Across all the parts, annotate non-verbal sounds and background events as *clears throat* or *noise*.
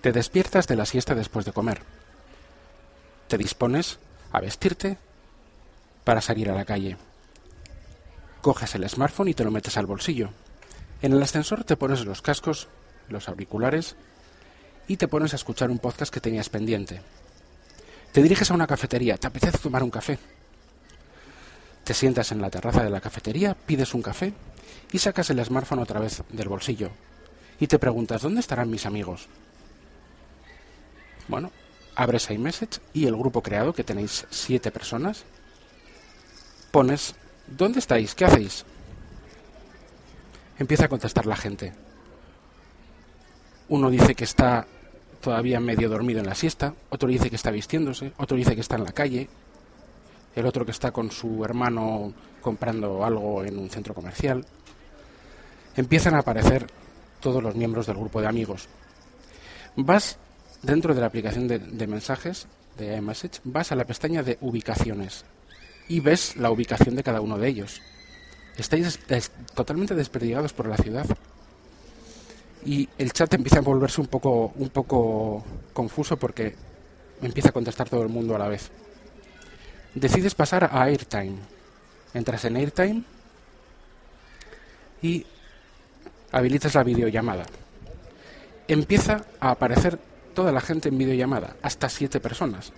Te despiertas de la siesta después de comer. Te dispones a vestirte para salir a la calle. Coges el smartphone y te lo metes al bolsillo. En el ascensor te pones los cascos, los auriculares y te pones a escuchar un podcast que tenías pendiente. Te diriges a una cafetería, te apetece tomar un café. Te sientas en la terraza de la cafetería, pides un café y sacas el smartphone otra vez del bolsillo. Y te preguntas, ¿dónde estarán mis amigos? Bueno, abres iMessage y el grupo creado, que tenéis siete personas, pones, ¿dónde estáis? ¿Qué hacéis? Empieza a contestar la gente. Uno dice que está todavía medio dormido en la siesta, otro dice que está vistiéndose, otro dice que está en la calle, el otro que está con su hermano comprando algo en un centro comercial. Empiezan a aparecer todos los miembros del grupo de amigos. Vas dentro de la aplicación de, mensajes de iMessage, vas a la pestaña de ubicaciones y ves la ubicación de cada uno de ellos. Estáis totalmente desperdigados por la ciudad y el chat empieza a volverse un poco, un poco confuso porque empieza a contestar todo el mundo a la vez. Decides pasar a Airtime. Entras en Airtime y habilitas la videollamada. Empieza a aparecer toda la gente en videollamada, hasta siete personas.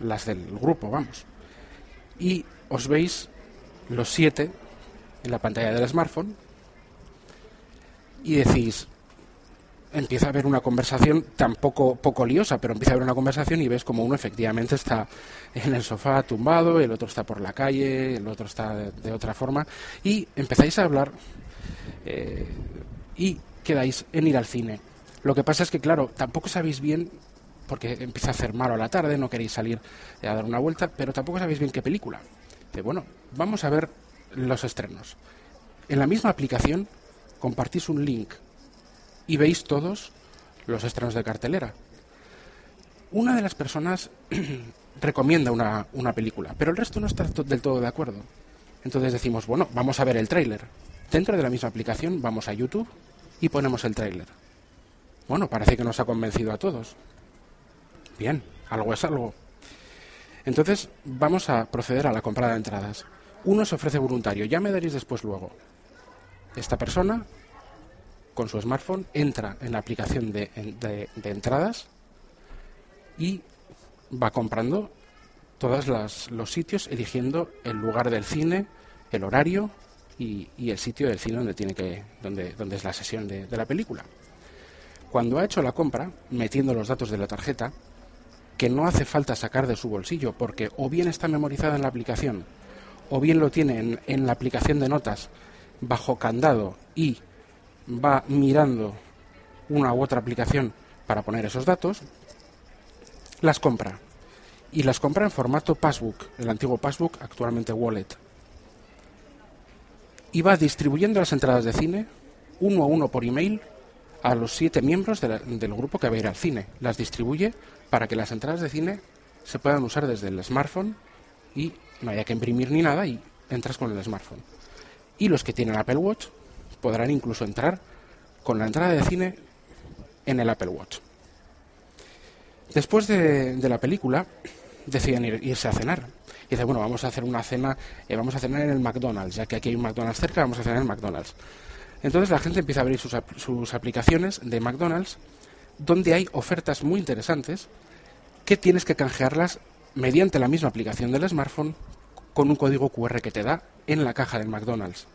Las del grupo, vamos. Y os veis los siete en la pantalla del smartphone y decís, empieza a haber una conversación tampoco poco liosa, pero empieza a haber una conversación y ves como uno efectivamente está en el sofá tumbado, el otro está por la calle, el otro está de, otra forma, y empezáis a hablar eh, y quedáis en ir al cine. Lo que pasa es que, claro, tampoco sabéis bien, porque empieza a hacer malo a la tarde, no queréis salir a dar una vuelta, pero tampoco sabéis bien qué película. De, bueno, vamos a ver los estrenos. En la misma aplicación compartís un link y veis todos los estrenos de cartelera. Una de las personas *clears throat* recomienda una, una, película, pero el resto no está del todo de acuerdo. Entonces decimos, bueno, vamos a ver el tráiler. Dentro de la misma aplicación vamos a YouTube y ponemos el tráiler. Bueno, parece que nos ha convencido a todos. Bien, algo es algo. Entonces vamos a proceder a la compra de entradas. Uno se ofrece voluntario, ya me daréis después luego. Esta persona, con su smartphone, entra en la aplicación de, entradas y va comprando todos los sitios, eligiendo el lugar del cine, el horario y, el sitio del cine donde, tiene que, donde, donde es la sesión de, de la película. Cuando ha hecho la compra, metiendo los datos de la tarjeta, que no hace falta sacar de su bolsillo porque o bien está memorizada en la aplicación o bien lo tiene en, la aplicación de notas bajo candado y va mirando una u otra aplicación para poner esos datos, las compra. Y las compra en formato passbook, el antiguo passbook, actualmente wallet. Y va distribuyendo las entradas de cine, uno a uno por email, a los siete miembros del grupo que va a ir al cine. Las distribuye para que las entradas de cine se puedan usar desde el smartphone y no haya que imprimir ni nada y entras con el smartphone. Y los que tienen Apple Watch podrán incluso entrar con la entrada de cine en el Apple Watch. Después de, la película, deciden irse a cenar. Y dice, bueno, vamos a hacer una cena, eh, vamos a cenar en el McDonald's, ya que aquí hay un McDonald's cerca, vamos a cenar en el McDonald's. Entonces la gente empieza a abrir sus, aplicaciones de McDonald's, donde hay ofertas muy interesantes que tienes que canjearlas mediante la misma aplicación del smartphone con un código QR que te da en la caja del McDonald's.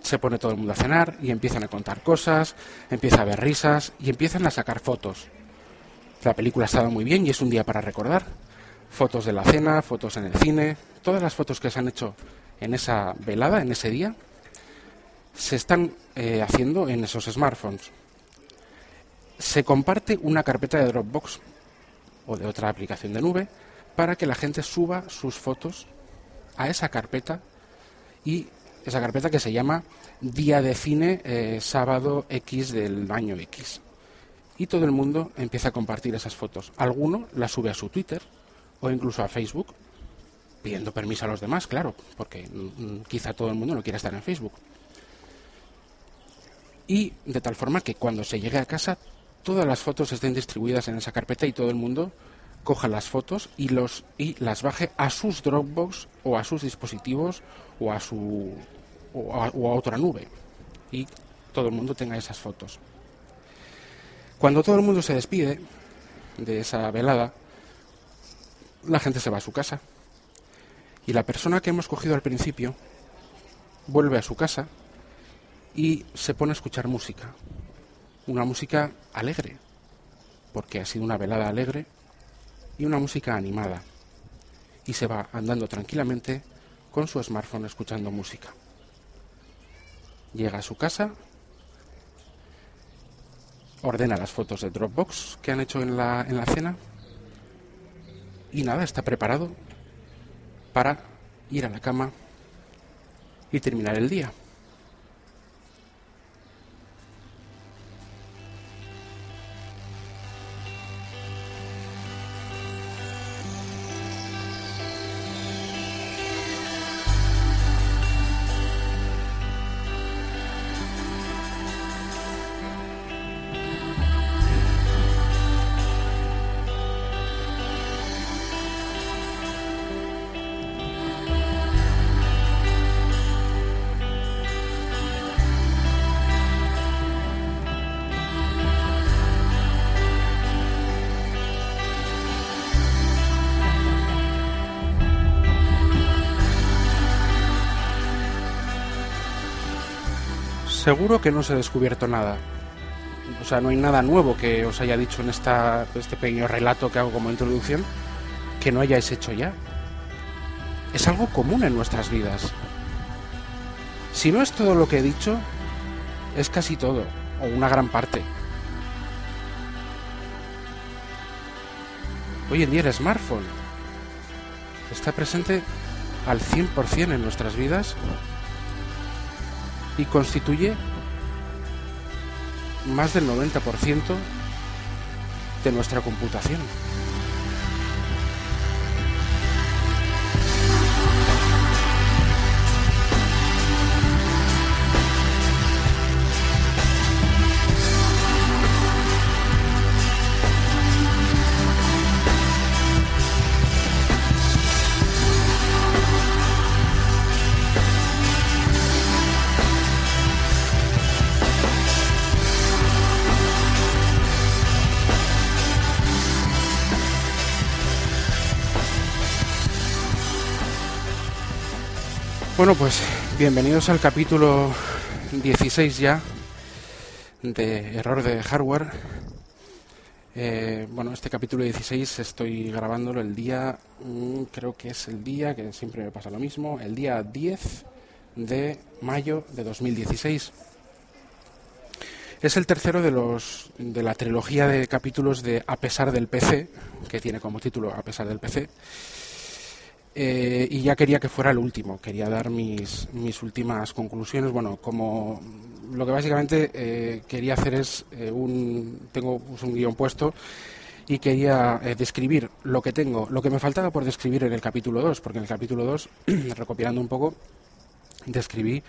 Se pone todo el mundo a cenar y empiezan a contar cosas, empieza a haber risas y empiezan a sacar fotos. La película ha estado muy bien y es un día para recordar. Fotos de la cena, fotos en el cine, todas las fotos que se han hecho en esa velada, en ese día, se están eh, haciendo en esos smartphones. Se comparte una carpeta de Dropbox o de otra aplicación de nube para que la gente suba sus fotos a esa carpeta y esa carpeta que se llama Día de Cine eh, Sábado X del año X. Y todo el mundo empieza a compartir esas fotos. Alguno las sube a su Twitter o incluso a Facebook, pidiendo permiso a los demás, claro, porque mm, quizá todo el mundo no quiera estar en Facebook. Y de tal forma que cuando se llegue a casa todas las fotos estén distribuidas en esa carpeta y todo el mundo coja las fotos y los y las baje a sus Dropbox o a sus dispositivos o a su o a, otra nube y todo el mundo tenga esas fotos. Cuando todo el mundo se despide de esa velada, la gente se va a su casa y la persona que hemos cogido al principio vuelve a su casa y se pone a escuchar música, una música alegre, porque ha sido una velada alegre y una música animada. Y se va andando tranquilamente con su smartphone escuchando música. Llega a su casa, ordena las fotos de Dropbox que han hecho en la, en la cena y nada, está preparado para ir a la cama y terminar el día. Seguro que no os he descubierto nada. O sea, no hay nada nuevo que os haya dicho en esta, este pequeño relato que hago como introducción que no hayáis hecho ya. Es algo común en nuestras vidas. Si no es todo lo que he dicho, es casi todo, o una gran parte. Hoy en día el smartphone está presente al 100% en nuestras vidas y constituye más del 90% de nuestra computación. Bueno, pues bienvenidos al capítulo 16 ya de error de hardware. Eh, bueno, este capítulo 16 estoy grabándolo el día, mm, creo que es el día, que siempre me pasa lo mismo, el día 10 de mayo de 2016. Es el tercero de los de la trilogía de capítulos de A pesar del PC, que tiene como título A pesar del PC eh, y ya quería que fuera el último, quería dar mis, mis últimas conclusiones. Bueno, como lo que básicamente eh, quería hacer es eh, un. Tengo un guion puesto y quería describir lo que tengo, lo que me faltaba por describir en el capítulo 2, porque en el capítulo 2, *clears throat* recopilando un poco, describí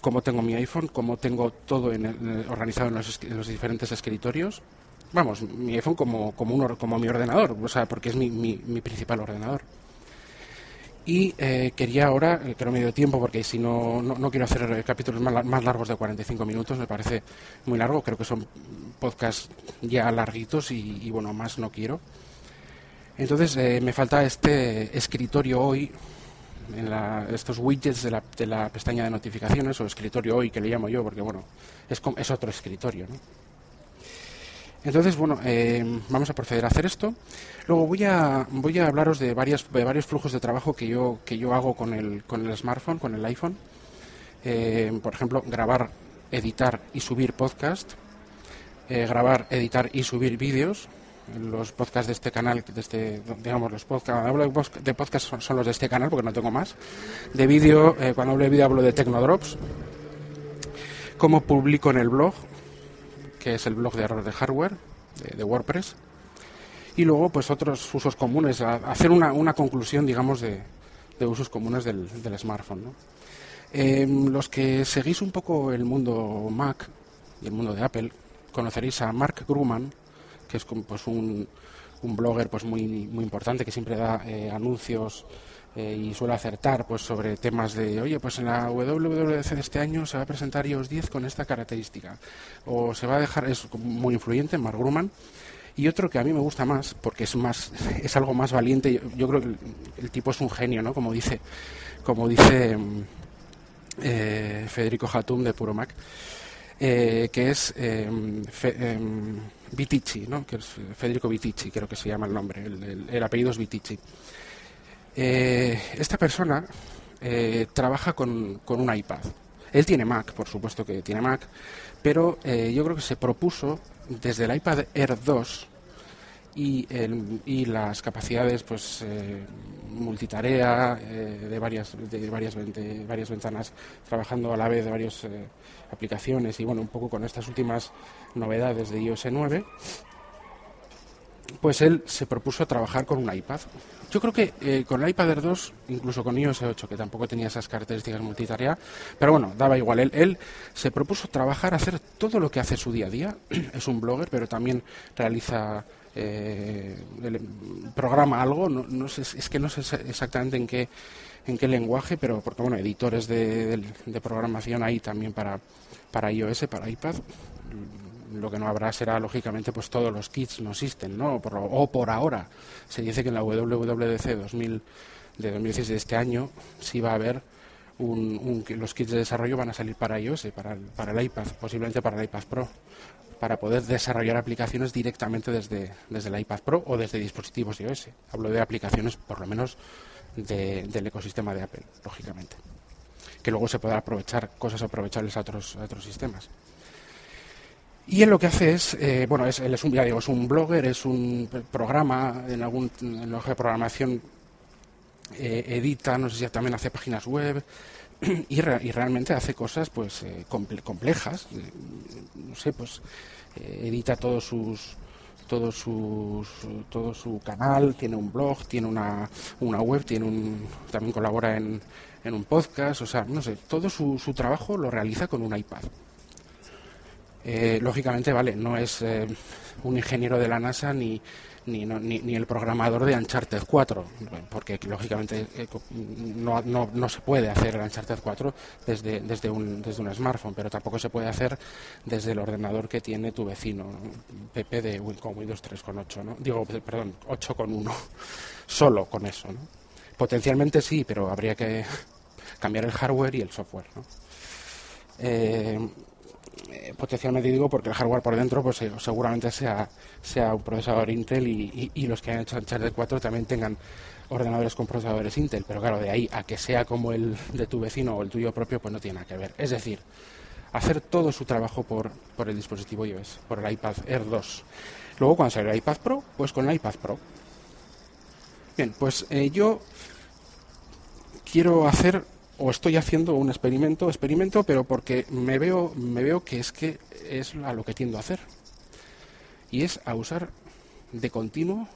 cómo tengo mi iPhone, cómo tengo todo organizado en los, en los, diferentes escritorios. Vamos, mi iPhone como, como, un, como mi ordenador, o sea, porque es mi, mi, mi principal ordenador. Y eh, quería ahora, que no me dio tiempo porque si no, no, quiero hacer capítulos más, largos de 45 minutos, me parece muy largo, creo que son podcasts ya larguitos y, bueno, más no quiero. Entonces eh, me falta este escritorio hoy, en estos widgets de la, de la, pestaña de notificaciones, o escritorio hoy que le llamo yo, porque bueno, es, es otro escritorio. ¿no? Entonces, bueno, eh, vamos a proceder a hacer esto. Luego voy a, voy a hablaros de, varias, de varios flujos de trabajo que yo, que yo hago con el, con el smartphone, con el iPhone. Eh, por ejemplo, grabar, editar y subir podcast. Eh, grabar, editar y subir vídeos. Los podcasts de este canal, de este, digamos, los podcasts, hablo de podcast son, los de este canal porque no tengo más. De vídeo, cuando hablo de vídeo hablo de Tecnodrops. Cómo publico en el blog, que es el blog de error de hardware de, WordPress. Y luego, pues otros usos comunes, hacer una, una conclusión, digamos, de, de usos comunes del, del smartphone. Em, los que seguís un poco el mundo Mac, y el mundo de Apple, conoceréis a Mark Grumman, que es pues, un, un blogger pues, muy, muy importante que siempre da eh, anuncios eh, y suele acertar pues sobre temas de, oye, pues en la WWDC de este año se va a presentar iOS 10 con esta característica. O se va a dejar, es muy influyente, Mark Grumman. Y otro que a mí me gusta más, porque es más, *laughs* es algo más valiente. Yo, creo que el, tipo es un genio, ¿no? Como dice, como dice eh, Federico Hatum de Puro Mac. Eh, que es eh, Vitici, ¿no? que es Federico Vitici, creo que se llama el nombre, el, apellido es Vitici. Eh, esta persona eh, trabaja con, con, un iPad. Él tiene Mac, por supuesto que tiene Mac, pero yo creo que se propuso desde el iPad Air 2 y, y las capacidades pues eh, multitarea eh, de varias de varias ventanas trabajando a la vez de varias eh, aplicaciones y bueno un poco con estas últimas novedades de iOS 9 pues él se propuso trabajar con un iPad. Yo creo que con el iPad Air 2, incluso con iOS 8, que tampoco tenía esas características multitarea, pero bueno, daba igual. Él, él se propuso trabajar, hacer todo lo que hace su día a día. *clears throat* es un blogger, pero también realiza eh, programa algo, no, sé, es que no sé exactamente en qué en qué lenguaje, pero porque bueno, editores de, programación hay también para, para iOS, para iPad. Lo que no habrá será lógicamente pues todos los kits no existen, ¿no? o por ahora se dice que en la WWDC 2000 de 2016 de este año sí va a haber un, los kits de desarrollo van a salir para iOS, para para el iPad, posiblemente para el iPad Pro para poder desarrollar aplicaciones directamente desde, desde el iPad Pro o desde dispositivos iOS. Hablo de aplicaciones, por lo menos, del ecosistema de Apple, lógicamente. Que luego se puedan aprovechar cosas aprovechables a otros, otros sistemas. Y él lo que hace es, eh, bueno, es, él es un, ya digo, es un blogger, es un programa en algún lenguaje de programación, eh, edita, no sé si también hace páginas web, *clears throat* y, realmente hace cosas pues eh, complejas eh, no sé pues eh, edita todos sus todos sus todo su canal tiene un blog tiene una, una web tiene un también colabora en, en un podcast o sea no sé todo su, su trabajo lo realiza con un iPad lógicamente vale no es un ingeniero de la NASA ni ni, ni, el programador de Uncharted 4, porque lógicamente eh, no, no, no, se puede hacer el Uncharted 4 desde, desde, un, desde un smartphone, pero tampoco se puede hacer desde el ordenador que tiene tu vecino, PP de con Windows 3.8, ¿no? digo, perdón, 8.1, *laughs* solo con eso. ¿no? Potencialmente sí, pero habría que *laughs* cambiar el hardware y el software. ¿no? Eh, eh, potencialmente digo porque el hardware por dentro pues eh, seguramente sea, sea un procesador Intel y, los que han hecho Uncharted 4 también tengan ordenadores con procesadores Intel, pero claro, de ahí a que sea como el de tu vecino o el tuyo propio, pues no tiene nada que ver. Es decir, hacer todo su trabajo por, por el dispositivo iOS, por el iPad Air 2. Luego, cuando sale el iPad Pro, pues con el iPad Pro. Bien, pues eh, yo quiero hacer o estoy haciendo un experimento, experimento, pero porque me veo, me veo que es que es a lo que tiendo a hacer. Y es a usar de continuo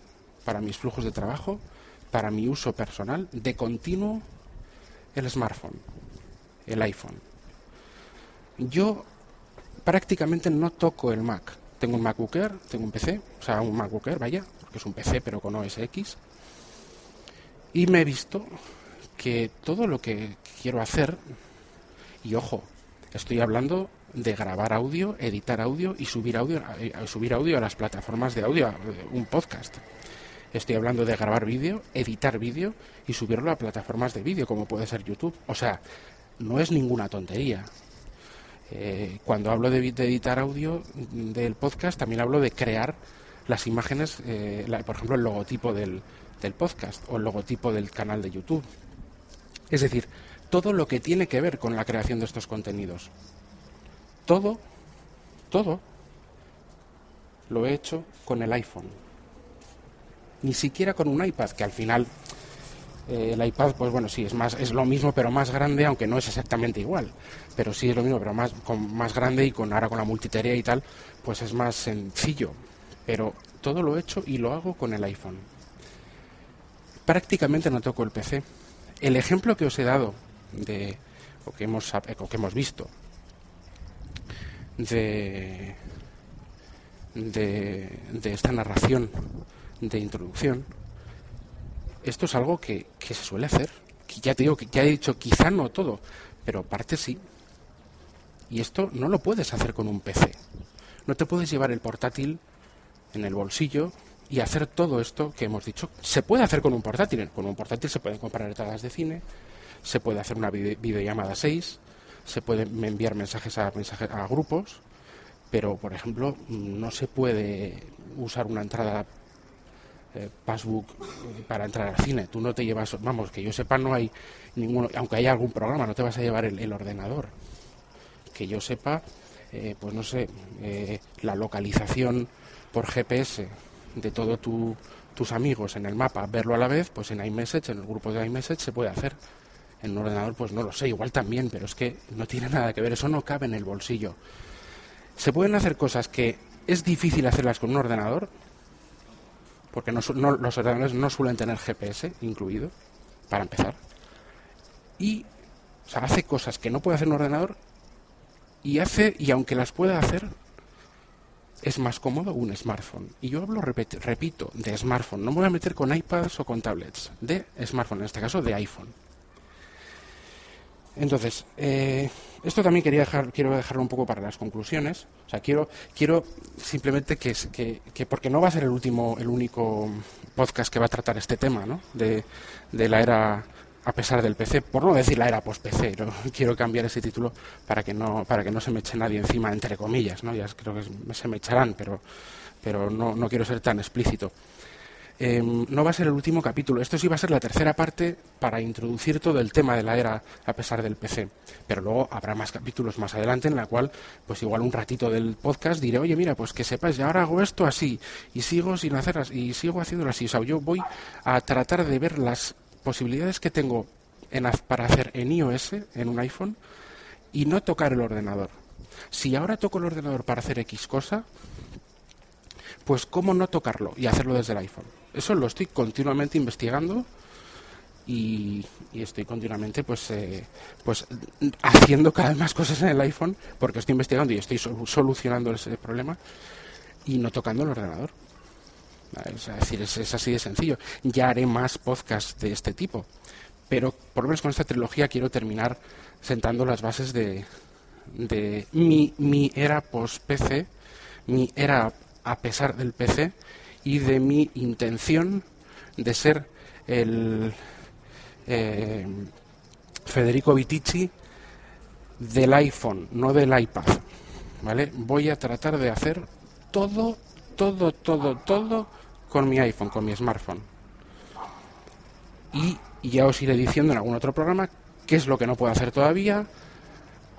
para mis flujos de trabajo, para mi uso personal, de continuo el smartphone, el iPhone. Yo prácticamente no toco el Mac. Tengo un MacBook Air, tengo un PC, o sea, un MacBook Air, vaya, porque es un PC pero con OS X. Y me he visto que todo lo que quiero hacer, y ojo, estoy hablando de grabar audio, editar audio y subir audio, eh, subir audio a las plataformas de audio, un podcast. Estoy hablando de grabar vídeo, editar vídeo y subirlo a plataformas de vídeo, como puede ser YouTube. O sea, no es ninguna tontería. Eh, cuando hablo de, editar audio del podcast, también hablo de crear las imágenes, eh, por ejemplo, el logotipo del, del podcast o el logotipo del canal de YouTube. Es decir, todo lo que tiene que ver con la creación de estos contenidos. Todo, todo lo he hecho con el iPhone. Ni siquiera con un iPad, que al final eh, el iPad, pues bueno, sí, es, más, es lo mismo, pero más grande, aunque no es exactamente igual. Pero sí es lo mismo, pero más, con, más grande y con ahora con la multitarea y tal, pues es más sencillo. Pero todo lo he hecho y lo hago con el iPhone. Prácticamente no toco el PC el ejemplo que os he dado de, o que hemos, que hemos visto de, de, de esta narración de introducción, esto es algo que, que se suele hacer. Que ya te digo, que ya he dicho, quizá no todo, pero parte sí. Y esto no lo puedes hacer con un PC. No te puedes llevar el portátil en el bolsillo y hacer todo esto que hemos dicho. Se puede hacer con un portátil. Con un portátil se pueden comprar entradas de cine, se puede hacer una videollamada 6, se pueden enviar mensajes a, mensajes a grupos, pero, por ejemplo, no se puede usar una entrada eh, passbook eh, para entrar al cine. Tú no te llevas, vamos, que yo sepa, no hay ninguno, aunque haya algún programa, no te vas a llevar el, ordenador. Que yo sepa, eh, pues no sé, la localización por GPS de todos tus amigos en el mapa, verlo a la vez, pues en iMessage, en el grupo de iMessage se puede hacer. En un ordenador, pues no lo sé, igual también, pero es que no tiene nada que ver, eso no cabe en el bolsillo. Se pueden hacer cosas que es difícil hacerlas con un ordenador, porque no, los ordenadores no suelen tener GPS incluido, para empezar. Y o hace cosas que no puede hacer un ordenador y hace, y aunque las pueda hacer, es más cómodo un smartphone. Y yo hablo, repito, de smartphone. No me voy a meter con iPads o con tablets. De smartphone, en este caso de iPhone. Entonces, eh, esto también quería dejar, quiero dejarlo un poco para las conclusiones. O sea, quiero, quiero simplemente que, que, porque no va a ser el último, el único podcast que va a tratar este tema, ¿no? De, la era a pesar del PC, por no decir la era post-PC, *laughs* quiero cambiar ese título para que no para que no se me eche nadie encima, entre comillas, ¿no? Ya creo que se me echarán, pero pero no, no quiero ser tan explícito. Em, no va a ser el último capítulo. Esto sí va a ser la tercera parte para introducir todo el tema de la era a pesar del PC. Pero luego habrá más capítulos más adelante en la cual, pues igual un ratito del podcast diré, oye, mira, pues que sepáis, ya ahora hago esto así y sigo sin hacer y sigo haciéndolo así. O sea, yo voy a tratar de ver las posibilidades que tengo en, para hacer en iOS, en un iPhone, y no tocar el ordenador. Si ahora toco el ordenador para hacer X cosa, pues cómo no tocarlo y hacerlo desde el iPhone. Eso lo estoy continuamente investigando y, estoy continuamente pues eh, pues haciendo cada vez más cosas en el iPhone porque estoy investigando y estoy solucionando ese problema y no tocando el ordenador. Es decir, es, así de sencillo. Ya haré más podcasts de este tipo. Pero por lo menos con esta trilogía quiero terminar sentando las bases de, de mi, mi era post-PC, mi era a pesar del PC y de mi intención de ser el eh, Federico Vitici del iPhone, no del iPad. ¿Vale? Voy a tratar de hacer todo, todo, todo, todo con mi iPhone, con mi smartphone. Y ya os iré diciendo en algún otro programa qué es lo que no puedo hacer todavía,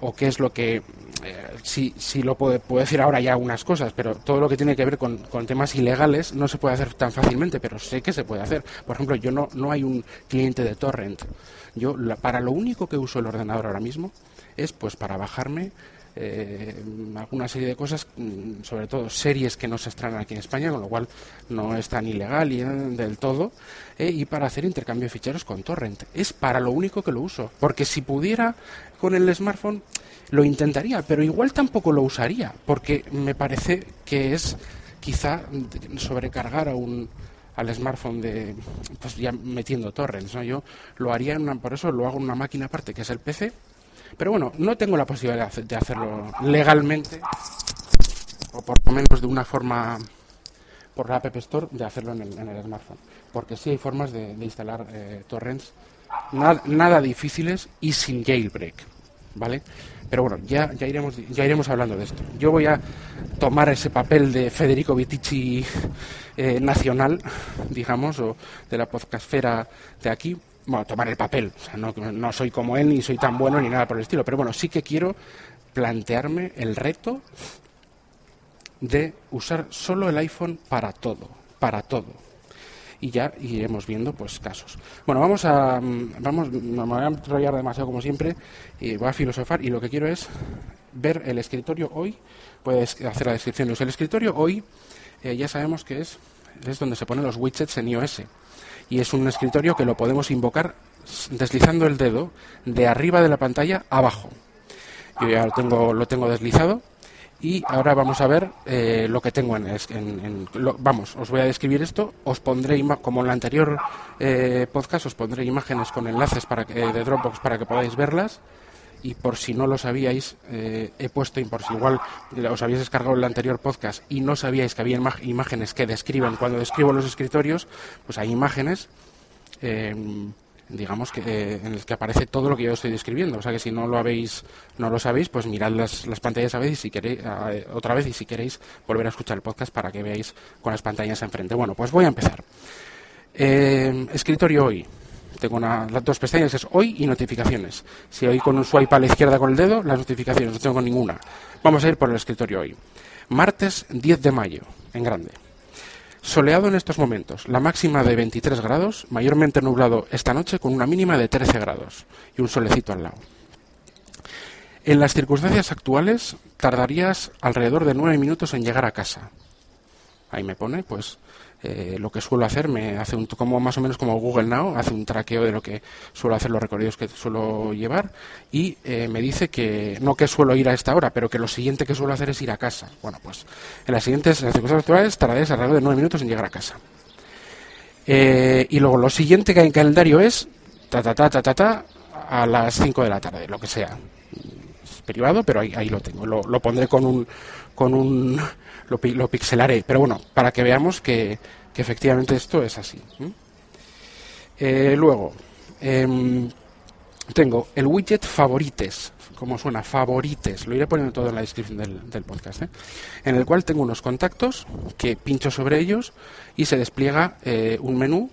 o qué es lo que eh, sí, lo puedo, puedo, decir ahora ya unas cosas, pero todo lo que tiene que ver con, con, temas ilegales no se puede hacer tan fácilmente, pero sé que se puede hacer. Por ejemplo, yo no, no hay un cliente de torrent. Yo para lo único que uso el ordenador ahora mismo es pues para bajarme eh, alguna serie de cosas, mm, sobre todo series que no se estrenan aquí en España, con lo cual no es tan ilegal y, eh, del todo, eh, y para hacer intercambio de ficheros con torrent. Es para lo único que lo uso, porque si pudiera con el smartphone lo intentaría, pero igual tampoco lo usaría, porque me parece que es quizá sobrecargar a un al smartphone de pues ya metiendo torrents, ¿no? Yo lo haría en una, por eso lo hago en una máquina aparte que es el PC pero bueno, no tengo la posibilidad de hacerlo legalmente, o por lo menos de una forma por la App Store, de hacerlo en el, smartphone. Porque sí hay formas de, instalar eh, torrents nada, difíciles y sin jailbreak. ¿Vale? Pero bueno, ya, ya, iremos, ya iremos hablando de esto. Yo voy a tomar ese papel de Federico Vitici eh, nacional, digamos, o de la podcastfera de aquí, bueno, tomar el papel. O sea, no, no soy como él, ni soy tan bueno, ni nada por el estilo. Pero bueno, sí que quiero plantearme el reto de usar solo el iPhone para todo, para todo. Y ya iremos viendo pues casos. Bueno, vamos a vamos no me voy a enrollar demasiado como siempre y voy a filosofar y lo que quiero es ver el escritorio hoy, puedes hacer la descripción. El escritorio hoy eh, ya sabemos que es es donde se ponen los widgets en iOS y es un escritorio que lo podemos invocar deslizando el dedo de arriba de la pantalla abajo. Yo ya lo tengo, lo tengo deslizado y ahora vamos a ver eh, lo que tengo en, en, vamos os voy a describir esto os pondré como en el anterior eh, podcast os pondré imágenes con enlaces para que, de Dropbox para que podáis verlas y por si no lo sabíais eh, he puesto por si igual os habéis descargado el anterior podcast y no sabíais que había imágenes que describan cuando describo los escritorios pues hay imágenes digamos que eh, en el que aparece todo lo que yo estoy describiendo. O sea que si no lo habéis, no lo sabéis, pues mirad las, las pantallas a y si queréis, otra vez y si queréis volver a escuchar el podcast para que veáis con las pantallas enfrente. Bueno, pues voy a empezar. Eh, escritorio hoy. Tengo las dos pestañas, es hoy y notificaciones. Si hoy con un swipe a la izquierda con el dedo, las notificaciones, no tengo ninguna. Vamos a ir por el escritorio hoy. Martes 10 de mayo, en grande. Soleado en estos momentos, la máxima de 23 grados, mayormente nublado esta noche con una mínima de 13 grados y un solecito al lado. En las circunstancias actuales, tardarías alrededor de 9 minutos en llegar a casa. Ahí me pone, pues, eh, lo que suelo hacer, me hace un, como más o menos como Google Now, hace un traqueo de lo que suelo hacer, los recorridos que suelo llevar y eh, me dice que no que suelo ir a esta hora, pero que lo siguiente que suelo hacer es ir a casa. Bueno, pues en las siguientes las circunstancias actuales tardaréis alrededor de nueve minutos en llegar a casa. Eh, y luego lo siguiente que hay en calendario es ta ta ta ta ta, ta a las 5 de la tarde, lo que sea. Es privado, pero ahí, ahí lo tengo. Lo, lo pondré con un con un lo, pixelaré, pero bueno, para que veamos que, efectivamente esto es así. Eh, luego, em, tengo el widget favorites, como suena, favorites, lo iré poniendo todo en la descripción del, podcast, ¿eh? en el cual tengo unos contactos que pincho sobre ellos y se despliega eh, un menú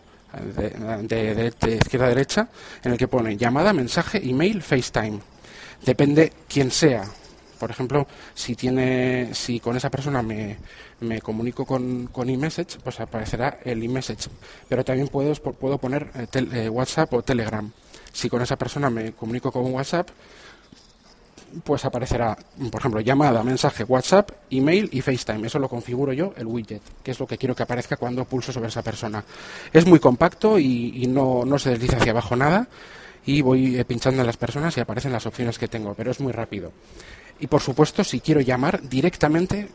de, de, izquierda a derecha en el que pone llamada, mensaje, email, FaceTime. Depende quién sea, por ejemplo, si tiene, si con esa persona me, me comunico con, con eMessage, pues aparecerá el eMessage. Pero también puedo, puedo poner eh, eh, WhatsApp o Telegram. Si con esa persona me comunico con WhatsApp, pues aparecerá, por ejemplo, llamada, mensaje, WhatsApp, email y FaceTime. Eso lo configuro yo, el widget, que es lo que quiero que aparezca cuando pulso sobre esa persona. Es muy compacto y, no, no se desliza hacia abajo nada y voy eh, pinchando en las personas y aparecen las opciones que tengo, pero es muy rápido. Y por supuesto, si quiero llamar directamente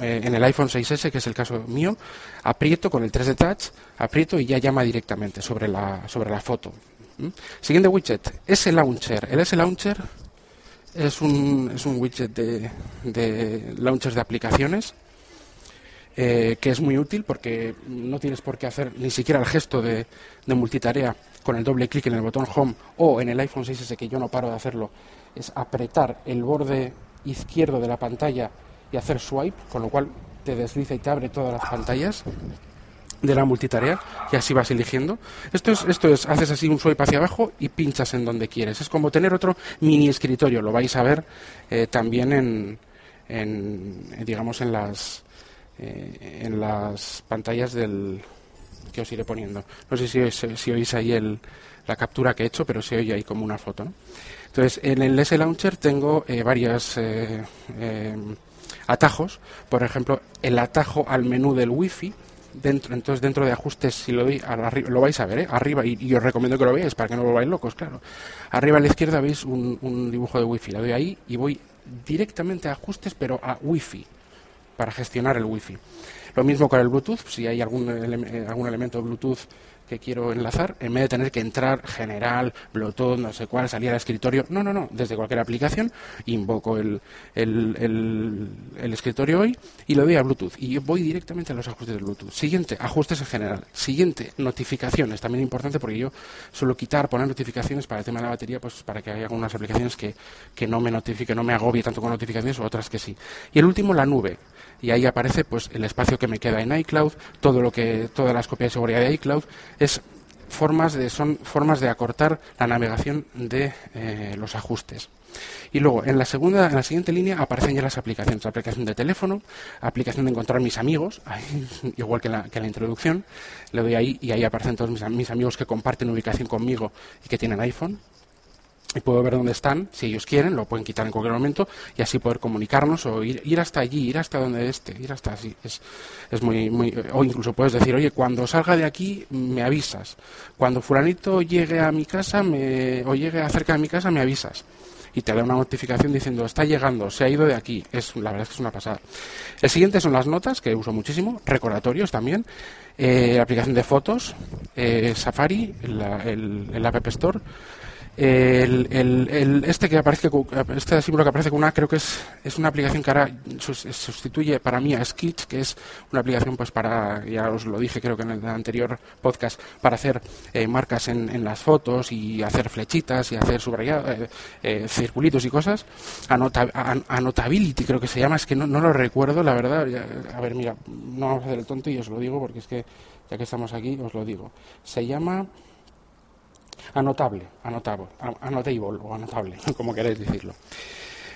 eh, en el iPhone 6S, que es el caso mío, aprieto con el 3D Touch, aprieto y ya llama directamente sobre la, sobre la foto. Siguiente widget, S-Launcher. El S-Launcher es un, es un widget de, de launchers de aplicaciones eh, que es muy útil porque no tienes por qué hacer ni siquiera el gesto de, de multitarea con el doble clic en el botón Home o en el iPhone 6S, que yo no paro de hacerlo, es apretar el borde izquierdo de la pantalla y hacer swipe, con lo cual te desliza y te abre todas las pantallas de la multitarea y así vas eligiendo. Esto es, esto es, haces así un swipe hacia abajo y pinchas en donde quieres. Es como tener otro mini escritorio, lo vais a ver eh, también en, en, digamos, en las, eh, en las pantallas del que os iré poniendo. No sé si, si oís ahí el, la captura que he hecho, pero se oye ahí como una foto. ¿no? Entonces, en el S-Launcher tengo eh, varios eh, eh, atajos. Por ejemplo, el atajo al menú del Wi-Fi. Dentro, entonces, dentro de ajustes, si lo doy, lo vais a ver, arriba, y, os recomiendo que lo veáis para que no volváis locos, claro. Arriba a la izquierda veis un, dibujo de Wi-Fi. Lo doy ahí y voy directamente a ajustes, pero a Wi-Fi, para gestionar el Wi-Fi. Lo mismo con el Bluetooth, si hay algún, algún elemento de Bluetooth que quiero enlazar, en vez de tener que entrar general, Bluetooth, no sé cuál, salir al escritorio. No, no, no. Desde cualquier aplicación invoco el, el, el, escritorio hoy y lo doy a Bluetooth. Y voy directamente a los ajustes de Bluetooth. Siguiente, ajustes en general. Siguiente, notificaciones. También importante porque yo suelo quitar, poner notificaciones para el tema de la batería, pues para que haya algunas aplicaciones que, que no me notifique, no me agobie tanto con notificaciones o otras que sí. Y el último, la nube y ahí aparece pues el espacio que me queda en iCloud, todo lo que todas las copias de seguridad de iCloud es formas de son formas de acortar la navegación de eh, los ajustes. Y luego, en la segunda, en la siguiente línea aparecen ya las aplicaciones. aplicación de teléfono, aplicación de encontrar mis amigos, *laughs* igual que la, que la introducción. Le doy ahí y ahí aparecen todos mis, mis amigos que comparten ubicación conmigo y que tienen iPhone y puedo ver dónde están, si ellos quieren, lo pueden quitar en cualquier momento y así poder comunicarnos o ir, ir hasta allí, ir hasta donde esté, ir hasta así. Es, es muy, muy, o incluso puedes decir, oye, cuando salga de aquí me avisas. Cuando fulanito llegue a mi casa me, o llegue cerca de mi casa me avisas. y te da una notificación diciendo está llegando, se ha ido de aquí. Es, la verdad es que es una pasada. El siguiente son las notas, que uso muchísimo, recordatorios también, eh, aplicación de fotos, eh, Safari, el, el App Store, el, este que aparece este símbolo que aparece con una creo que es, es una aplicación que ahora sustituye para mí a Sketch que es una aplicación pues para ya os lo dije creo que en el anterior podcast para hacer eh, marcas en, en, las fotos y hacer flechitas y hacer subrayados eh, eh, circulitos y cosas. Anotability creo que se llama es que no, no lo recuerdo la verdad. A ver mira no vamos a hacer el tonto y os lo digo porque es que ya que estamos aquí os lo digo. Se llama Anotable, anotable, anotable o anotable, *laughs* como queréis decirlo.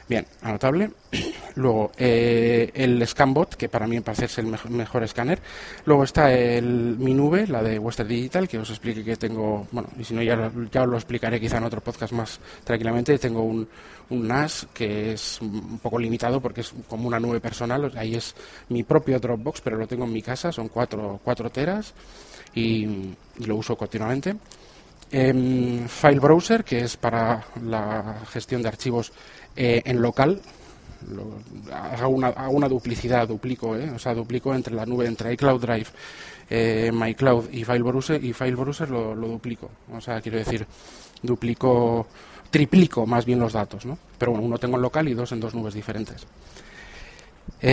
Bien, anotable. *clears throat* Luego, eh, el ScanBot, que para mí me parece el mejor, escáner. Luego está el, mi nube, la de Western Digital, que os explique que tengo, bueno, y si no ya, ya os lo explicaré quizá en otro podcast más tranquilamente. Tengo un, un NAS que es un poco limitado porque es como una nube personal. Ahí es mi propio Dropbox, pero lo tengo en mi casa, son cuatro, cuatro teras y lo uso continuamente. Em, file Browser, que es para la gestión de archivos eh, en local. hago, una, duplicidad, duplico, eh, o sea, duplico entre la nube, entre iCloud Drive, eh, MyCloud y File Browser, y File Browser lo, duplico. O sea, quiero decir, duplico, triplico más bien los datos, ¿no? Pero bueno, uno tengo en local y dos en dos nubes diferentes.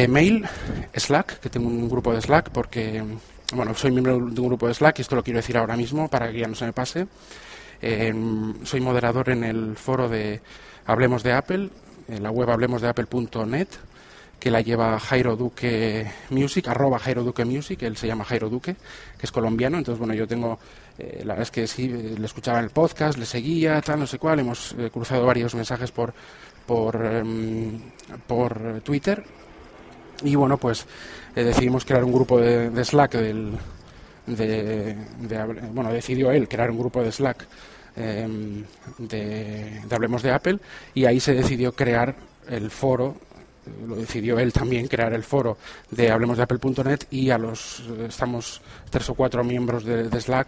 mail, Slack, que tengo un grupo de Slack porque bueno, soy miembro de un grupo de Slack y esto lo quiero decir ahora mismo para que ya no se me pase. Em, soy moderador en el foro de Hablemos de Apple, en la web hablemosdeapple.net, que la lleva Jairo Duque Music, arroba Jairo Duque Music, él se llama Jairo Duque, que es colombiano, entonces bueno, yo tengo, eh, la verdad es que sí, le escuchaba en el podcast, le seguía, tal, no sé cuál, hemos eh, cruzado varios mensajes por, por, em, por Twitter, y bueno, pues eh, decidimos crear un grupo de, Slack del, de, bueno, decidió él crear un grupo de Slack em, de, Hablemos de Apple y ahí se decidió crear el foro lo decidió él también crear el foro de hablemos de apple.net y a los estamos tres o cuatro miembros de, Slack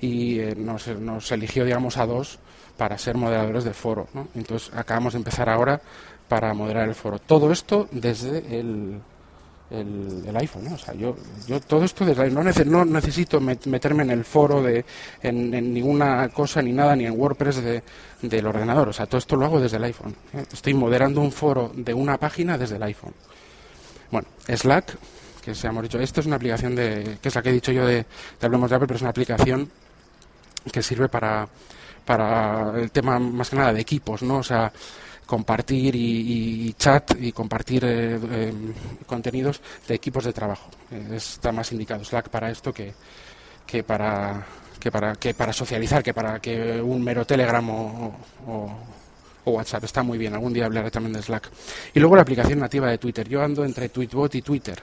y eh, nos, nos, eligió digamos a dos para ser moderadores del foro entonces acabamos de empezar ahora para moderar el foro. Todo esto desde el el, iPhone. ¿no? O sea, yo, yo todo esto desde no, no necesito meterme en el foro de en, ninguna cosa ni nada ni en WordPress de, del ordenador. O sea, todo esto lo hago desde el iPhone. ¿eh? Estoy moderando un foro de una página desde el iPhone. Bueno, Slack, que se hemos dicho, esto es una aplicación de que es la que he dicho yo de, de Hablemos de Apple, pero es una aplicación que sirve para para el tema más que nada de equipos, ¿no? O sea, compartir y, chat y compartir eh, eh, contenidos de equipos de trabajo. Eh, está más indicado Slack para esto que, que para que para que para socializar, que para que un mero Telegram o, o WhatsApp. Está muy bien. Algún día hablaré también de Slack. Y luego la aplicación nativa de Twitter. Yo ando entre Tweetbot y Twitter.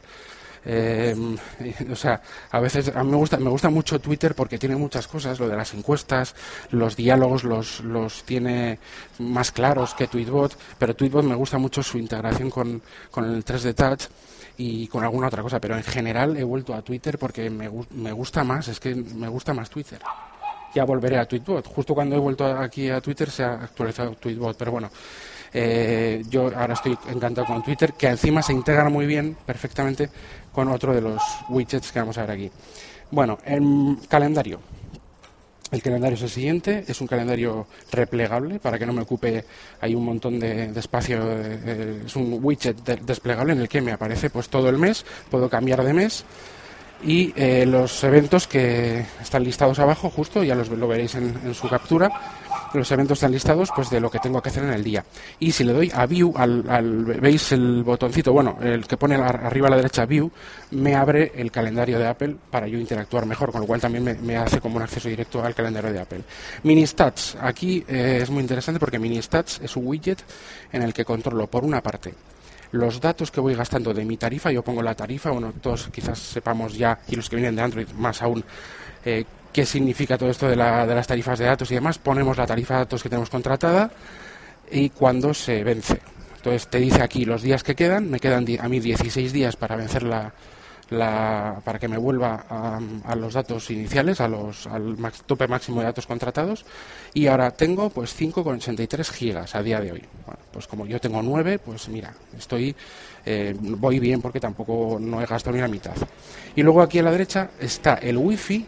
Eh, *laughs* o sea, a veces a mí me gusta, me gusta mucho Twitter porque tiene muchas cosas, lo de las encuestas, los diálogos los, los tiene más claros que Tweetbot, pero Tweetbot me gusta mucho su integración con, con el 3D Touch y con alguna otra cosa, pero en general he vuelto a Twitter porque me, me gusta más, es que me gusta más Twitter. Ya volveré a Tweetbot. Justo cuando he vuelto aquí a Twitter se ha actualizado Tweetbot, pero bueno, eh, yo ahora estoy encantado con Twitter, que encima se integra muy bien, perfectamente, con otro de los widgets que vamos a ver aquí. Bueno, el calendario. El calendario es el siguiente, es un calendario replegable para que no me ocupe hay un montón de, espacio. Eh, es un widget desplegable en el que me aparece pues todo el mes, puedo cambiar de mes y eh, los eventos que están listados abajo justo, ya los, lo veréis en, su captura, los eventos están listados pues de lo que tengo que hacer en el día. Y si le doy a View, al, veis el botoncito, bueno, el que pone arriba a la derecha View, me abre el calendario de Apple para yo interactuar mejor, con lo cual también me, hace como un acceso directo al calendario de Apple. Mini Stats, aquí eh, es muy interesante porque Mini Stats es un widget en el que controlo por una parte los datos que voy gastando de mi tarifa, yo pongo la tarifa, bueno, todos quizás sepamos ya, y los que vienen de Android más aún, eh, qué significa todo esto de, las tarifas de datos y demás, ponemos la tarifa de datos que tenemos contratada y cuando se vence. Entonces te dice aquí los días que quedan, me quedan a mí 16 días para vencer la, la, para que me vuelva a, los datos iniciales, a los, al tope máximo de datos contratados, y ahora tengo pues 5,83 gigas a día de hoy. pues como yo tengo 9, pues mira, estoy eh, voy bien porque tampoco no he gastado ni la mitad. Y luego aquí a la derecha está el wifi,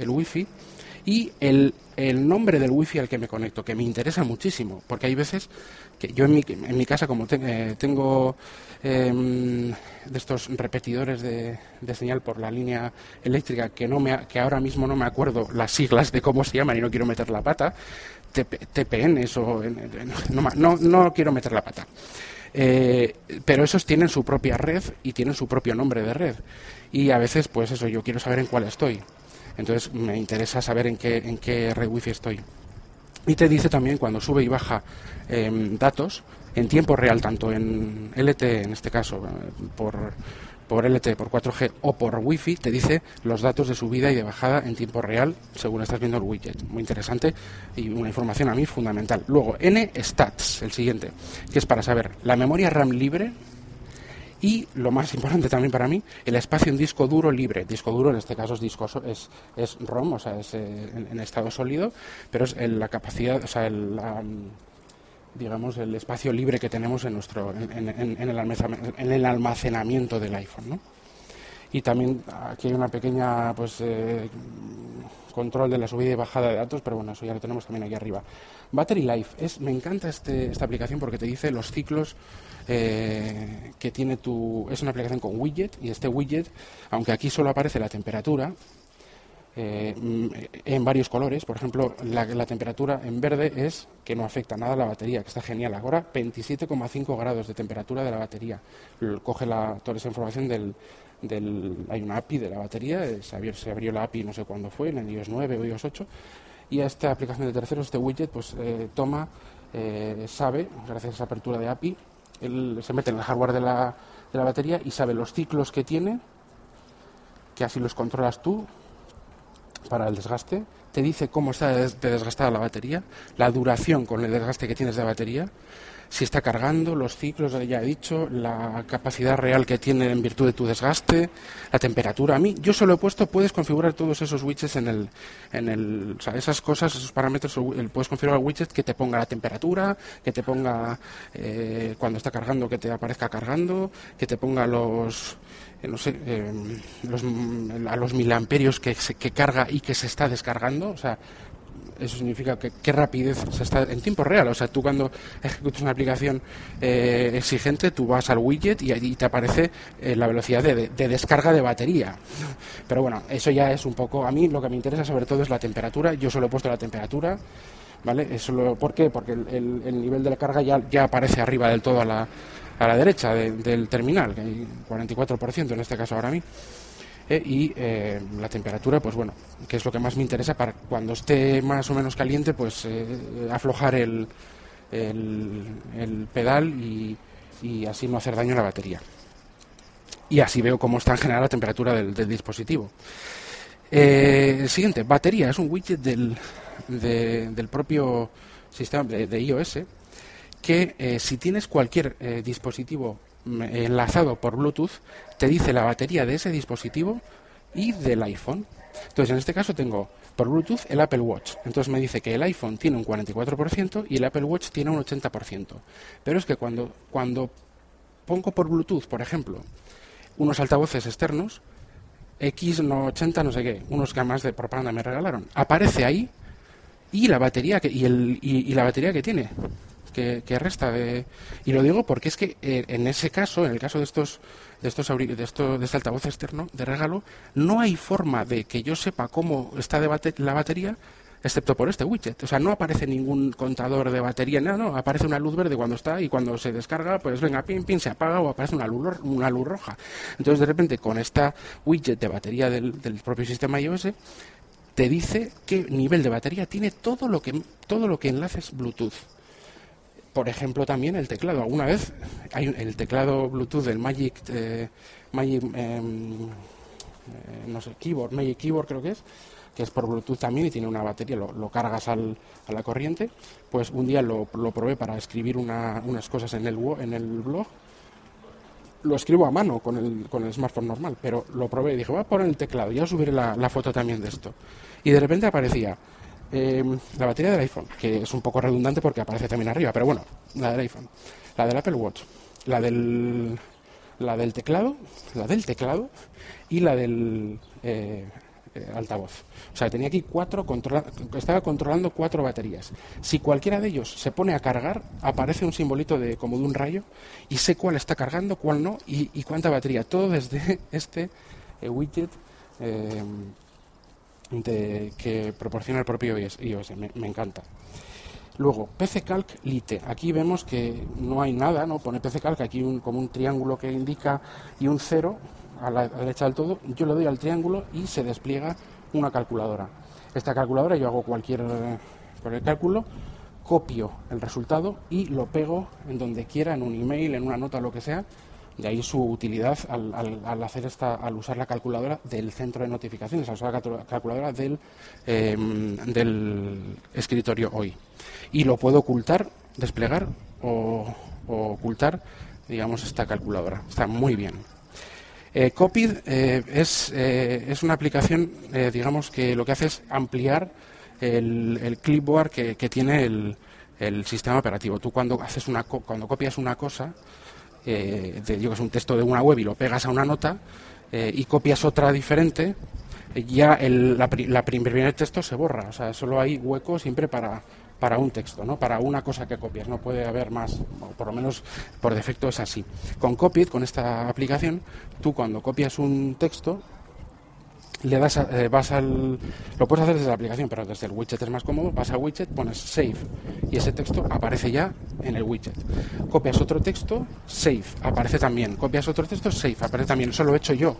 el wifi y el, el nombre del wifi al que me conecto, que me interesa muchísimo, porque hay veces que yo en mi, en mi casa, como eh, tengo em, de estos repetidores de, señal por la línea eléctrica, que, no me, que ahora mismo no me acuerdo las siglas de cómo se llaman y no quiero meter la pata, TPN, eso, no, no, no quiero meter la pata. Eh, pero esos tienen su propia red y tienen su propio nombre de red. Y a veces, pues eso, yo quiero saber en cuál estoy. Entonces me interesa saber en qué, en qué red wifi estoy. Y te dice también cuando sube y baja em, datos en tiempo real, tanto en LT, en este caso, eh, por, por LT, por 4G o por Wi-Fi, te dice los datos de subida y de bajada en tiempo real según estás viendo el widget. Muy interesante y una información a mí fundamental. Luego, N-Stats, el siguiente, que es para saber la memoria RAM libre y lo más importante también para mí, el espacio en disco duro libre. Disco duro en este caso es disco es, es ROM, o sea, es eh, en, estado sólido, pero es la capacidad, o sea, el, digamos el espacio libre que tenemos en nuestro en, el, almacenamiento del iPhone, ¿no? Y también aquí hay una pequeña pues eh, control de la subida y bajada de datos, pero bueno, eso ya lo tenemos también aquí arriba. Battery Life, es, me encanta este, esta aplicación porque te dice los ciclos eh, que tiene tu... Es una aplicación con widget y este widget, aunque aquí solo aparece la temperatura, eh, en varios colores. Por ejemplo, la, temperatura en verde es que no afecta nada a la batería, que está genial. Ahora 27,5 grados de temperatura de la batería. Coge la, toda esa información del, del... Hay una API de la batería, eh, se abrió, se la API no sé cuándo fue, en el iOS 9 o iOS 8, y a esta aplicación de terceros, este widget, pues toma, sabe, gracias a esa apertura de API, él se mete en el hardware de la, de la batería y sabe los ciclos que tiene, que así los controlas tú para el desgaste, te dice cómo está de desgastada la batería, la duración con el desgaste que tienes de batería, si está cargando, los ciclos, ya he dicho, la capacidad real que tiene en virtud de tu desgaste, la temperatura. A mí, yo solo he puesto, puedes configurar todos esos widgets en el, en el, o sea, esas cosas, esos parámetros, puedes configurar el widget que te ponga la temperatura, que te ponga eh, cuando está cargando, que te aparezca cargando, que te ponga los, eh, no sé, eh, los, a los miliamperios que, que carga y que se está descargando, o sea, eso significa que qué rapidez se está en tiempo real. O sea, tú cuando ejecutas una aplicación eh, exigente, tú vas al widget y ahí te aparece eh, la velocidad de, descarga de batería. Pero bueno, eso ya es un poco. A mí lo que me interesa sobre todo es la temperatura. Yo solo he puesto la temperatura. ¿Vale? Eso lo, ¿Por qué? Porque el, nivel de la carga ya, ya aparece arriba del todo a la, a la derecha del terminal, que hay 44% en este caso ahora mí. Eh, y eh, la temperatura, pues bueno, que es lo que más me interesa para cuando esté más o menos caliente, pues eh, aflojar el, el, pedal y, así no hacer daño a la batería. Y así veo cómo está en general la temperatura del, dispositivo. el siguiente, batería, es un widget del, del propio sistema de, iOS que si tienes cualquier dispositivo enlazado por Bluetooth, te dice la batería de ese dispositivo y del iPhone. Entonces, en este caso tengo por Bluetooth el Apple Watch. Entonces me dice que el iPhone tiene un 44% y el Apple Watch tiene un 80%. Pero es que cuando, cuando pongo por Bluetooth, por ejemplo, unos altavoces externos, X no 80, no sé qué, unos además de propaganda me regalaron, aparece ahí y la batería que, y, el, y la batería que tiene que, resta. De, y lo digo porque es que eh, en ese caso, en el caso de estos de estos de, esto, de este altavoz externo de regalo, no hay forma de que yo sepa cómo está de la batería excepto por este widget. O sea, no aparece ningún contador de batería, no, no, aparece una luz verde cuando está y cuando se descarga, pues venga, pin, pin, se apaga o aparece una luz, una luz roja. Entonces, de repente, con esta widget de batería del, del propio sistema iOS, te dice qué nivel de batería tiene todo lo que, todo lo que enlaces Bluetooth por ejemplo, también el teclado. Alguna vez hay el teclado Bluetooth del Magic, eh, Magic em, eh, no sé, Keyboard, Magic Keyboard creo que es, que es por Bluetooth también y tiene una batería, lo, cargas al, a la corriente. Pues un día lo, lo probé para escribir unas cosas en el, en el blog lo escribo a mano con el, con el smartphone normal, pero lo probé y dije, voy a poner el teclado, ya subiré la, la foto también de esto. Y de repente aparecía em, la batería del iPhone, que es un poco redundante porque aparece también arriba, pero bueno, la del iPhone, la del Apple Watch, la del, la del teclado, la del teclado y la del eh, eh, altavoz. O sea, tenía aquí cuatro, estaba controlando cuatro baterías. Si cualquiera de ellos se pone a cargar, aparece un simbolito de como de un rayo y sé cuál está cargando, cuál no y, cuánta batería. Todo desde *laughs* este eh, widget eh, que proporciona el propio iOS. Me, me, encanta. Luego, PC Calc Lite. Aquí vemos que no hay nada, ¿no? Pone PC Calc aquí un, como un triángulo que indica y un cero a la derecha del todo, yo le doy al triángulo y se despliega una calculadora. Esta calculadora yo hago cualquier, cálculo, copio el resultado y lo pego en donde quiera, en un email, en una nota, lo que sea. De ahí su utilidad al, hacer esta, al usar la calculadora del centro de notificaciones, al usar la calculadora del, em, del escritorio hoy. Y lo puedo ocultar, desplegar o, o ocultar, digamos, esta calculadora. Está muy bien. Eh, eh, es, eh, es, una aplicación, eh, digamos, que lo que hace es ampliar el, clipboard que, tiene el, el, sistema operativo. Tú cuando haces una cuando copias una cosa, de, digo, es un texto de una web y lo pegas a una nota y copias otra diferente, ya el la, la primer texto se borra. O sea, solo hay hueco siempre para para un texto, ¿no? para una cosa que copias. No puede haber más, o por lo menos por defecto es así. Con Copied, con esta aplicación, tú cuando copias un texto, le das eh, vas al lo puedes hacer desde la aplicación pero desde el widget es más cómodo vas al widget pones save y ese texto aparece ya en el widget. Copias otro texto save aparece también. Copias otro texto save aparece también. Eso lo he hecho yo.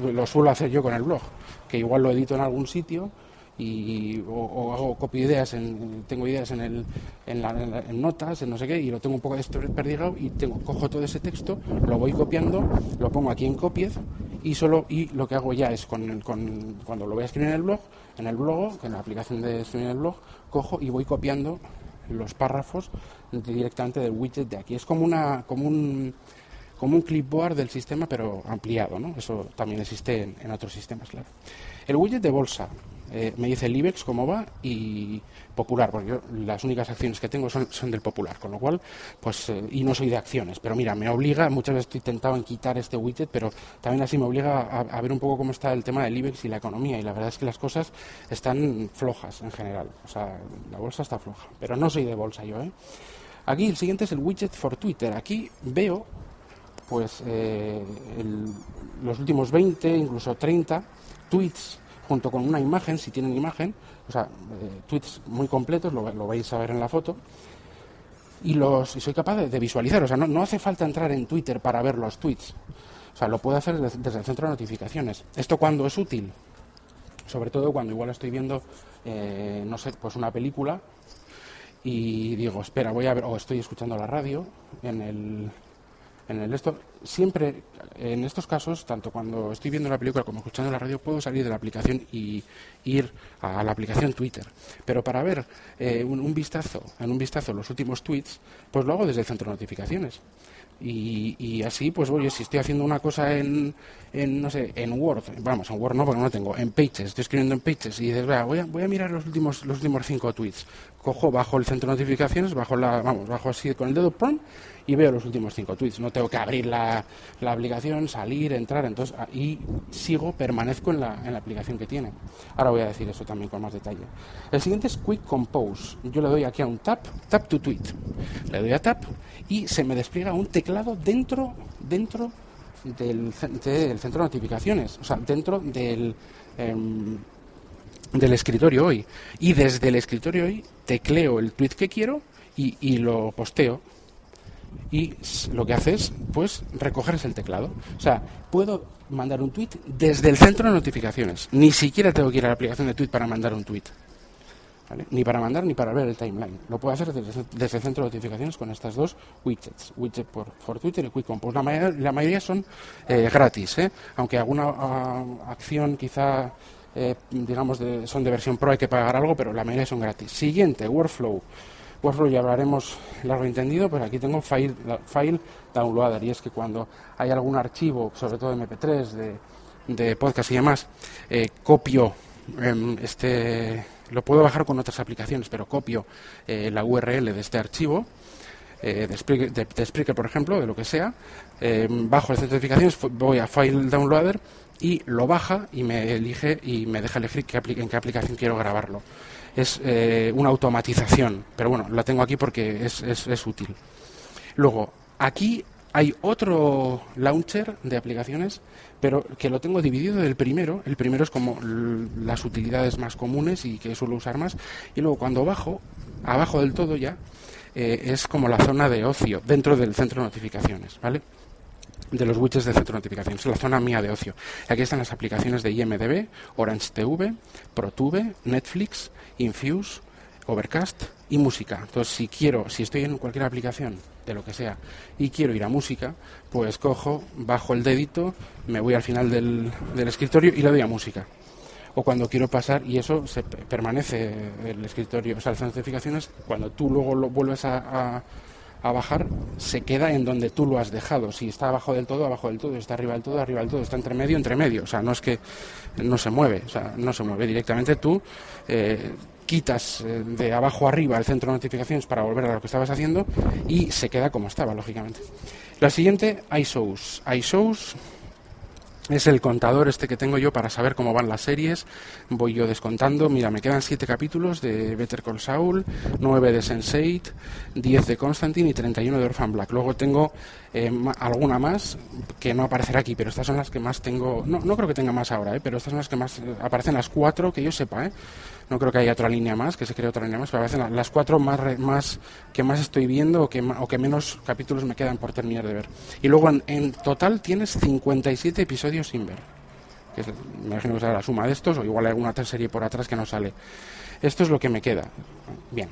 Lo suelo hacer yo con el blog que igual lo edito en algún sitio y, o, hago copio ideas, en, tengo ideas en, el, en, notas, en no sé qué, y lo tengo un poco desperdigado y tengo, cojo todo ese texto, lo voy copiando, lo pongo aquí en copies y solo y lo que hago ya es con, con, cuando lo voy a escribir en el blog, en el blog, en la aplicación de escribir en el blog, cojo y voy copiando los párrafos directamente del widget de aquí. Es como una como un como un clipboard del sistema pero ampliado, ¿no? Eso también existe en, en otros sistemas, claro. El widget de bolsa eh, me dice el IBEX cómo va y Popular, porque yo las únicas acciones que tengo son, son del Popular, con lo cual, pues, eh, y no soy de acciones, pero mira, me obliga, muchas veces estoy tentado en quitar este widget, pero también así me obliga a, ver un poco cómo está el tema del IBEX y la economía, y la verdad es que las cosas están flojas en general, o sea, la bolsa está floja, pero no soy de bolsa yo, ¿eh? Aquí el siguiente es el widget for Twitter, aquí veo, pues, eh, los últimos 20, incluso 30 tweets junto con una imagen, si tienen imagen, o sea, eh, tweets muy completos, lo, vais a ver en la foto, y, los, y soy capaz de, visualizar. O sea, no, hace falta entrar en Twitter para ver los tweets. O sea, lo puedo hacer desde, el centro de notificaciones. ¿Esto cuando es útil? Sobre todo cuando igual estoy viendo, eh, no sé, pues una película y digo, espera, voy a ver, o estoy escuchando la radio en el, en el esto, siempre en estos casos, tanto cuando estoy viendo la película como escuchando la radio, puedo salir de la aplicación y ir a la aplicación Twitter. Pero para ver eh, un, vistazo, en un vistazo los últimos tweets, pues lo hago desde el centro de notificaciones. Y, así, pues oye, si estoy haciendo una cosa en, en, no sé, en Word, vamos, en Word no, porque no lo tengo, en Pages, estoy escribiendo en Pages y dices, voy a, voy a mirar los últimos, los últimos cinco tweets. Cojo, bajo el centro de notificaciones, bajo la, vamos, bajo así con el dedo, prom, y veo los últimos cinco tweets. No tengo que abrir la, la aplicación, salir, entrar, entonces, ah, y sigo, permanezco en la, en la aplicación que tiene. Ahora voy a decir eso también con más detalle. El siguiente es Quick Compose. Yo le doy aquí a un tap, tap to tweet. Le doy a tap y se me despliega un teclado dentro, dentro del, centro de notificaciones, o sea, dentro del... Em, del escritorio hoy y desde el escritorio hoy tecleo el tweet que quiero y, y lo posteo y lo que hace es, pues, recoger el teclado. O sea, puedo mandar un tweet desde el centro de notificaciones. Ni siquiera tengo que ir a la aplicación de tweet para mandar un tweet. Ni para mandar ni para ver el timeline. Lo puedo hacer desde, el centro de notificaciones con estas dos widgets. Widget por, Twitter y Quick Compose. La, mayoría, la mayoría son eh, gratis, ¿eh? aunque alguna ah, acción quizá, eh, digamos, son de versión pro, hay que pagar algo, pero la mayoría son gratis. Siguiente, Workflow. Workflow ya hablaremos largo entendido, pero aquí tengo file, file downloader y es que cuando hay algún archivo, sobre todo MP3, de, de podcast y demás, eh, copio em, este, lo puedo bajar con otras aplicaciones, pero copio eh, la URL de este archivo eh, de, Spreaker, por ejemplo, de lo que sea, em, bajo las certificaciones, voy a File Downloader y lo baja y me elige y me deja elegir qué en qué aplicación quiero grabarlo es eh, una automatización, pero bueno, la tengo aquí porque es, es, útil. Luego, aquí hay otro launcher de aplicaciones, pero que lo tengo dividido del primero. El primero es como las utilidades más comunes y que suelo usar más. Y luego cuando bajo, abajo del todo ya, eh, es como la zona de ocio dentro del centro de notificaciones, ¿vale? de los widgets de centro de notificaciones, la zona mía de ocio. Aquí están las aplicaciones de IMDB, Orange TV, ProTube, Netflix, Infuse, Overcast y música. Entonces, si quiero, si estoy en cualquier aplicación de lo que sea y quiero ir a música, pues cojo, bajo el dedito, me voy al final del, escritorio y le doy a música. O cuando quiero pasar, y eso se permanece el escritorio, o sea, las notificaciones, cuando tú luego lo vuelves a bajar se queda en donde tú lo has dejado. Si está abajo del todo, abajo del todo, está arriba del todo, arriba del todo, está entre medio, entre medio. O sea, no es que no se mueve, o sea, no se mueve directamente. Tú eh, quitas eh, de abajo arriba el centro de notificaciones para volver a lo que estabas haciendo y se queda como estaba, lógicamente. La siguiente, iShows. iShows es el contador este que tengo yo para saber cómo van las series. Voy yo descontando. Mira, me quedan siete capítulos de Better Call Saul, nueve de Sense8, 10 de Constantine y 31 de Orphan Black. Luego tengo eh, alguna más que no aparecerá aquí, pero estas son las que más tengo. No, no creo que tenga más ahora, eh, pero estas son las que más eh, aparecen las cuatro que yo sepa. Eh. No creo que haya otra línea más, que se cree otra línea más, pero aparecen las cuatro más, más que más estoy viendo o que, o que menos capítulos me quedan por terminar de ver. Y luego en, total tienes 57 episodios sin ver. Que me imagino que será la suma de estos, o igual hay alguna otra serie por atrás que no sale. Esto es lo que me queda. Bien.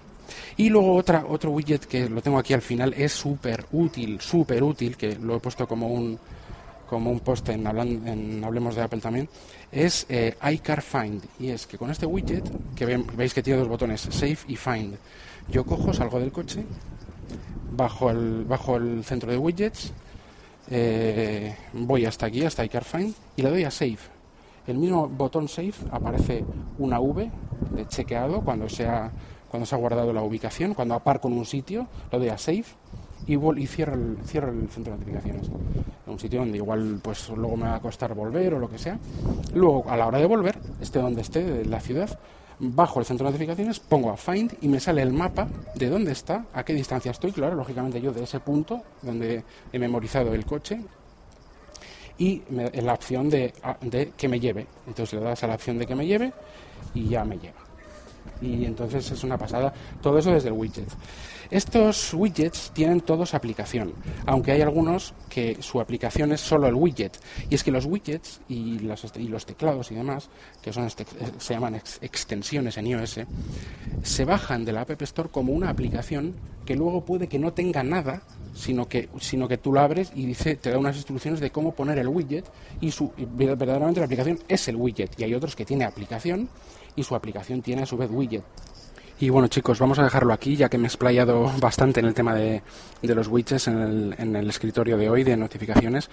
Y luego otra, otro widget que lo tengo aquí al final es súper útil, súper útil, que lo he puesto como un, como un post en, Hablemos de Apple también, es eh, iCar Find. Y es que con este widget, que veis que tiene dos botones, Save y Find, yo cojo, salgo del coche, bajo el, bajo el centro de widgets, eh, voy hasta aquí, hasta iCar Find, y le doy a Save. El mismo botón Save aparece una V de chequeado cuando se ha cuando se ha guardado la ubicación, cuando aparco en un sitio, lo doy a save y, y cierro, el, cierro el centro de notificaciones. En un sitio donde igual pues luego me va a costar volver o lo que sea. Luego, a la hora de volver, esté donde esté, de la ciudad, bajo el centro de notificaciones, pongo a find y me sale el mapa de dónde está, a qué distancia estoy, claro, lógicamente yo de ese punto donde he memorizado el coche y la opción de, de que me lleve. Entonces le das a la opción de que me lleve y ya me lleva y entonces es una pasada. Todo eso desde el widget. Estos widgets tienen todos aplicación, aunque hay algunos que su aplicación es solo el widget. Y es que los widgets y los, y los teclados y demás, que son este, se llaman extensiones en iOS, se bajan de la App Store como una aplicación que luego puede que no tenga nada, sino que, sino que tú lo abres y dice, te da unas instrucciones de cómo poner el widget y su, verdaderamente la aplicación es el widget. Y hay otros que tiene aplicación y su aplicación tiene a su vez widget. Y bueno chicos, vamos a dejarlo aquí ya que me he explayado *laughs* bastante en el tema de, los widgets en el, en el, escritorio de hoy de notificaciones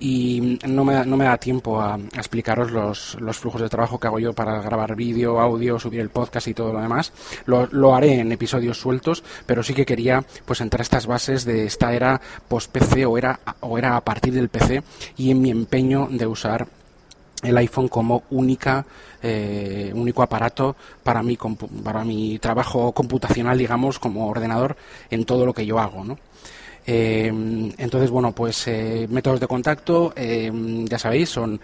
y no me, no me da tiempo a, explicaros los, los, flujos de trabajo que hago yo para grabar vídeo, audio, subir el podcast y todo lo demás. Lo, lo haré en episodios sueltos, pero sí que quería pues entrar a estas bases de esta era post-PC o era, o era a partir del PC y en mi empeño de usar el iPhone como única eh, único aparato para mi para mi trabajo computacional digamos como ordenador en todo lo que yo hago ¿no? Eh, entonces, bueno, pues eh, métodos de contacto, ya sabéis, son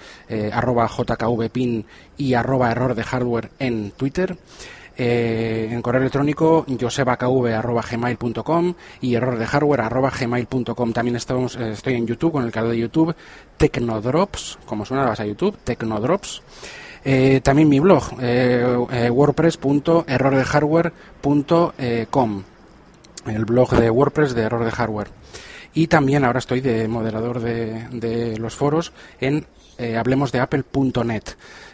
arroba jkvpin y arroba error de hardware en Twitter. Eh, en correo electrónico josebakv.gmail.com y error de hardware gmail.com. También estamos, eh, estoy en YouTube, con el canal de YouTube Tecnodrops, como suena, vas a YouTube, Tecnodrops. Eh, también mi blog, eh, wordpress.errordehardware.com, el blog de WordPress de error de hardware. Y también ahora estoy de moderador de, de los foros en eh, hablemos de apple.net.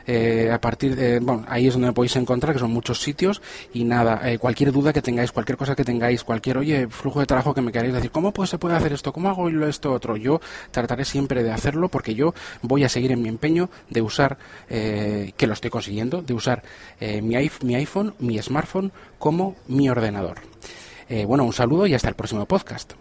Eh, a partir de, bueno, ahí es donde me podéis encontrar, que son muchos sitios, y nada, eh, cualquier duda que tengáis, cualquier cosa que tengáis, cualquier, oye, flujo de trabajo que me queráis decir, ¿cómo pues, se puede hacer esto? ¿Cómo hago esto otro? Yo trataré siempre de hacerlo porque yo voy a seguir en mi empeño de usar, que lo estoy consiguiendo, de usar mi, mi iPhone, mi smartphone como mi ordenador. bueno, un saludo y hasta el próximo podcast.